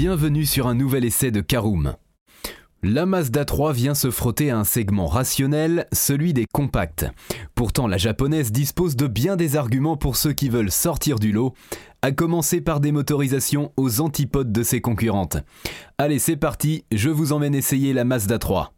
Bienvenue sur un nouvel essai de Karoom. La Mazda 3 vient se frotter à un segment rationnel, celui des compacts. Pourtant, la japonaise dispose de bien des arguments pour ceux qui veulent sortir du lot, à commencer par des motorisations aux antipodes de ses concurrentes. Allez, c'est parti, je vous emmène essayer la Mazda 3.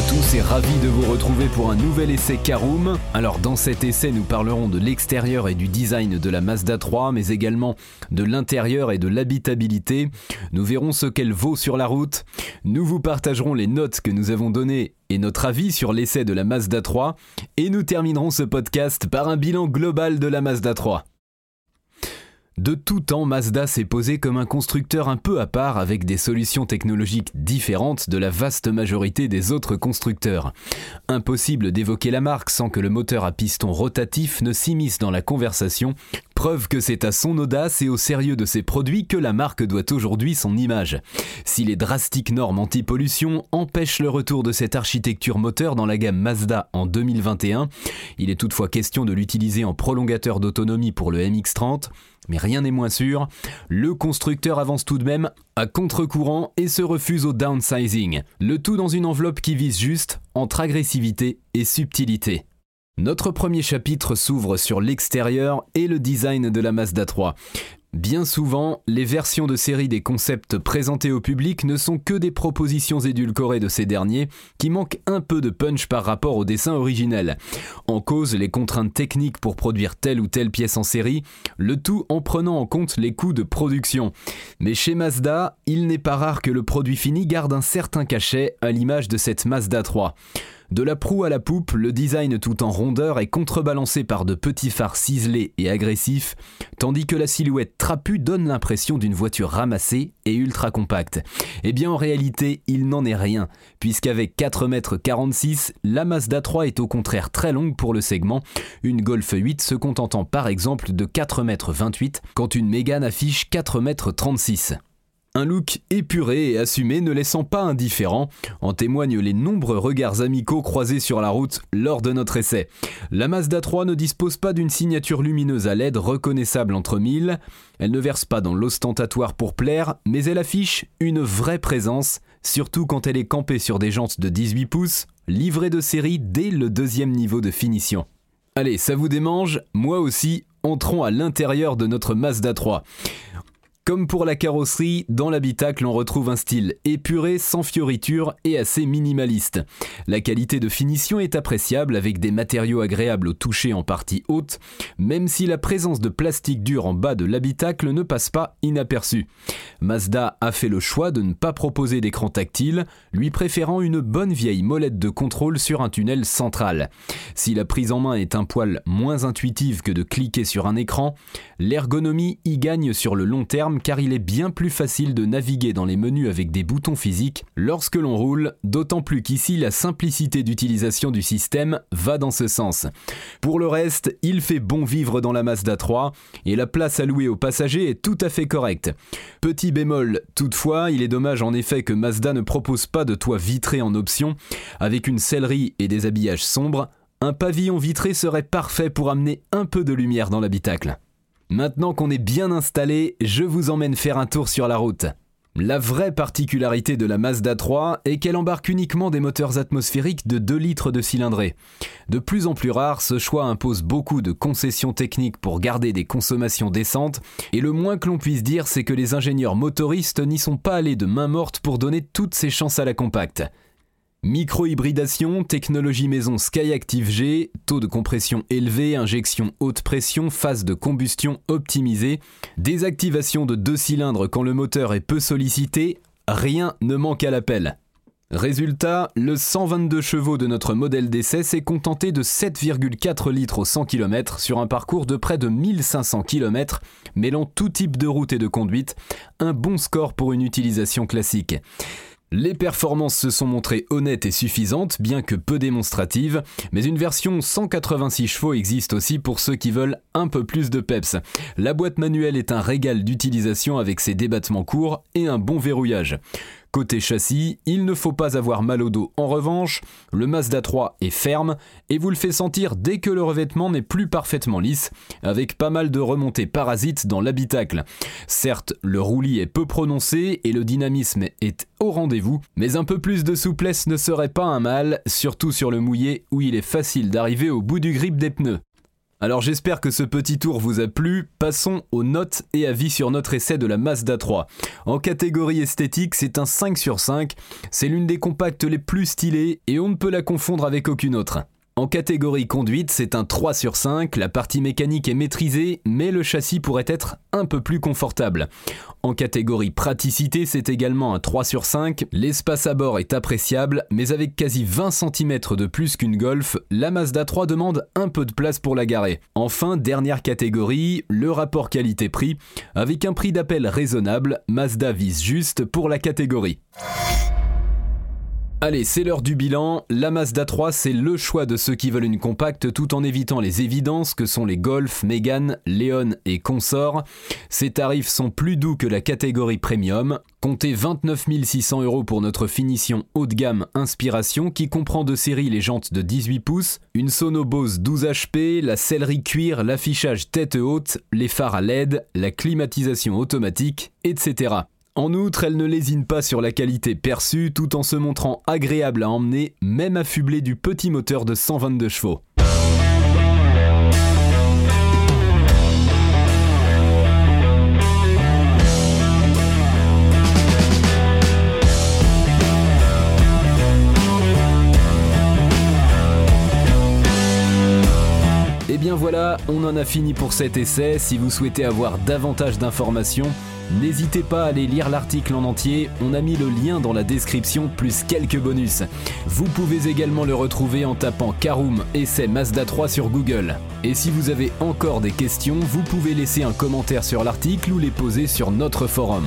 À tous et ravi de vous retrouver pour un nouvel essai Karoom. Alors dans cet essai nous parlerons de l'extérieur et du design de la Mazda 3 mais également de l'intérieur et de l'habitabilité. Nous verrons ce qu'elle vaut sur la route. Nous vous partagerons les notes que nous avons données et notre avis sur l'essai de la Mazda 3 et nous terminerons ce podcast par un bilan global de la Mazda 3. De tout temps, Mazda s'est posé comme un constructeur un peu à part avec des solutions technologiques différentes de la vaste majorité des autres constructeurs. Impossible d'évoquer la marque sans que le moteur à piston rotatif ne s'immisce dans la conversation, preuve que c'est à son audace et au sérieux de ses produits que la marque doit aujourd'hui son image. Si les drastiques normes anti-pollution empêchent le retour de cette architecture moteur dans la gamme Mazda en 2021, il est toutefois question de l'utiliser en prolongateur d'autonomie pour le MX-30, mais rien n'est moins sûr, le constructeur avance tout de même à contre-courant et se refuse au downsizing, le tout dans une enveloppe qui vise juste entre agressivité et subtilité. Notre premier chapitre s'ouvre sur l'extérieur et le design de la Mazda 3. Bien souvent, les versions de série des concepts présentés au public ne sont que des propositions édulcorées de ces derniers qui manquent un peu de punch par rapport au dessin originel. En cause les contraintes techniques pour produire telle ou telle pièce en série, le tout en prenant en compte les coûts de production. Mais chez Mazda, il n'est pas rare que le produit fini garde un certain cachet à l'image de cette Mazda 3. De la proue à la poupe, le design tout en rondeur est contrebalancé par de petits phares ciselés et agressifs, tandis que la silhouette trapue donne l'impression d'une voiture ramassée et ultra compacte. Eh bien en réalité, il n'en est rien, puisqu'avec 4,46 m, la Mazda 3 est au contraire très longue pour le segment, une Golf 8 se contentant par exemple de 4,28 m quand une Mégane affiche 4,36 m. Un look épuré et assumé ne laissant pas indifférent, en témoignent les nombreux regards amicaux croisés sur la route lors de notre essai. La Mazda 3 ne dispose pas d'une signature lumineuse à LED reconnaissable entre mille, elle ne verse pas dans l'ostentatoire pour plaire, mais elle affiche une vraie présence, surtout quand elle est campée sur des jantes de 18 pouces, livrée de série dès le deuxième niveau de finition. Allez, ça vous démange Moi aussi, entrons à l'intérieur de notre Mazda 3. Comme pour la carrosserie, dans l'habitacle on retrouve un style épuré, sans fioritures et assez minimaliste. La qualité de finition est appréciable avec des matériaux agréables au toucher en partie haute, même si la présence de plastique dur en bas de l'habitacle ne passe pas inaperçue. Mazda a fait le choix de ne pas proposer d'écran tactile, lui préférant une bonne vieille molette de contrôle sur un tunnel central. Si la prise en main est un poil moins intuitive que de cliquer sur un écran, l'ergonomie y gagne sur le long terme car il est bien plus facile de naviguer dans les menus avec des boutons physiques lorsque l'on roule, d'autant plus qu'ici la simplicité d'utilisation du système va dans ce sens. Pour le reste, il fait bon vivre dans la Mazda 3 et la place allouée aux passagers est tout à fait correcte. Petit bémol, toutefois, il est dommage en effet que Mazda ne propose pas de toit vitré en option, avec une sellerie et des habillages sombres, un pavillon vitré serait parfait pour amener un peu de lumière dans l'habitacle. Maintenant qu'on est bien installé, je vous emmène faire un tour sur la route. La vraie particularité de la Mazda 3 est qu'elle embarque uniquement des moteurs atmosphériques de 2 litres de cylindrée. De plus en plus rare, ce choix impose beaucoup de concessions techniques pour garder des consommations décentes, et le moins que l'on puisse dire, c'est que les ingénieurs motoristes n'y sont pas allés de main morte pour donner toutes ses chances à la compacte. Micro-hybridation, technologie maison Skyactiv G, taux de compression élevé, injection haute pression, phase de combustion optimisée, désactivation de deux cylindres quand le moteur est peu sollicité, rien ne manque à l'appel. Résultat, le 122 chevaux de notre modèle d'essai s'est contenté de 7,4 litres au 100 km sur un parcours de près de 1500 km, mêlant tout type de route et de conduite, un bon score pour une utilisation classique. Les performances se sont montrées honnêtes et suffisantes, bien que peu démonstratives, mais une version 186 chevaux existe aussi pour ceux qui veulent un peu plus de peps. La boîte manuelle est un régal d'utilisation avec ses débattements courts et un bon verrouillage. Côté châssis, il ne faut pas avoir mal au dos. En revanche, le Mazda 3 est ferme et vous le fait sentir dès que le revêtement n'est plus parfaitement lisse, avec pas mal de remontées parasites dans l'habitacle. Certes, le roulis est peu prononcé et le dynamisme est au rendez-vous, mais un peu plus de souplesse ne serait pas un mal, surtout sur le mouillé où il est facile d'arriver au bout du grip des pneus. Alors j'espère que ce petit tour vous a plu. Passons aux notes et avis sur notre essai de la Mazda 3. En catégorie esthétique, c'est un 5 sur 5. C'est l'une des compactes les plus stylées et on ne peut la confondre avec aucune autre. En catégorie conduite, c'est un 3 sur 5, la partie mécanique est maîtrisée, mais le châssis pourrait être un peu plus confortable. En catégorie praticité, c'est également un 3 sur 5, l'espace à bord est appréciable, mais avec quasi 20 cm de plus qu'une Golf, la Mazda 3 demande un peu de place pour la garer. Enfin, dernière catégorie, le rapport qualité-prix, avec un prix d'appel raisonnable, Mazda vise juste pour la catégorie. Allez, c'est l'heure du bilan. La Mazda 3, c'est le choix de ceux qui veulent une compacte tout en évitant les évidences que sont les Golf, Mégane, Léon et consorts. Ces tarifs sont plus doux que la catégorie premium. Comptez 29 600 euros pour notre finition haut de gamme Inspiration qui comprend de série les jantes de 18 pouces, une Sono Bose 12 HP, la sellerie cuir, l'affichage tête haute, les phares à LED, la climatisation automatique, etc. En outre, elle ne lésine pas sur la qualité perçue tout en se montrant agréable à emmener, même affublée du petit moteur de 122 chevaux. Et eh bien voilà, on en a fini pour cet essai. Si vous souhaitez avoir davantage d'informations, N'hésitez pas à aller lire l'article en entier, on a mis le lien dans la description plus quelques bonus. Vous pouvez également le retrouver en tapant Karoom Essai Mazda 3 sur Google. Et si vous avez encore des questions, vous pouvez laisser un commentaire sur l'article ou les poser sur notre forum.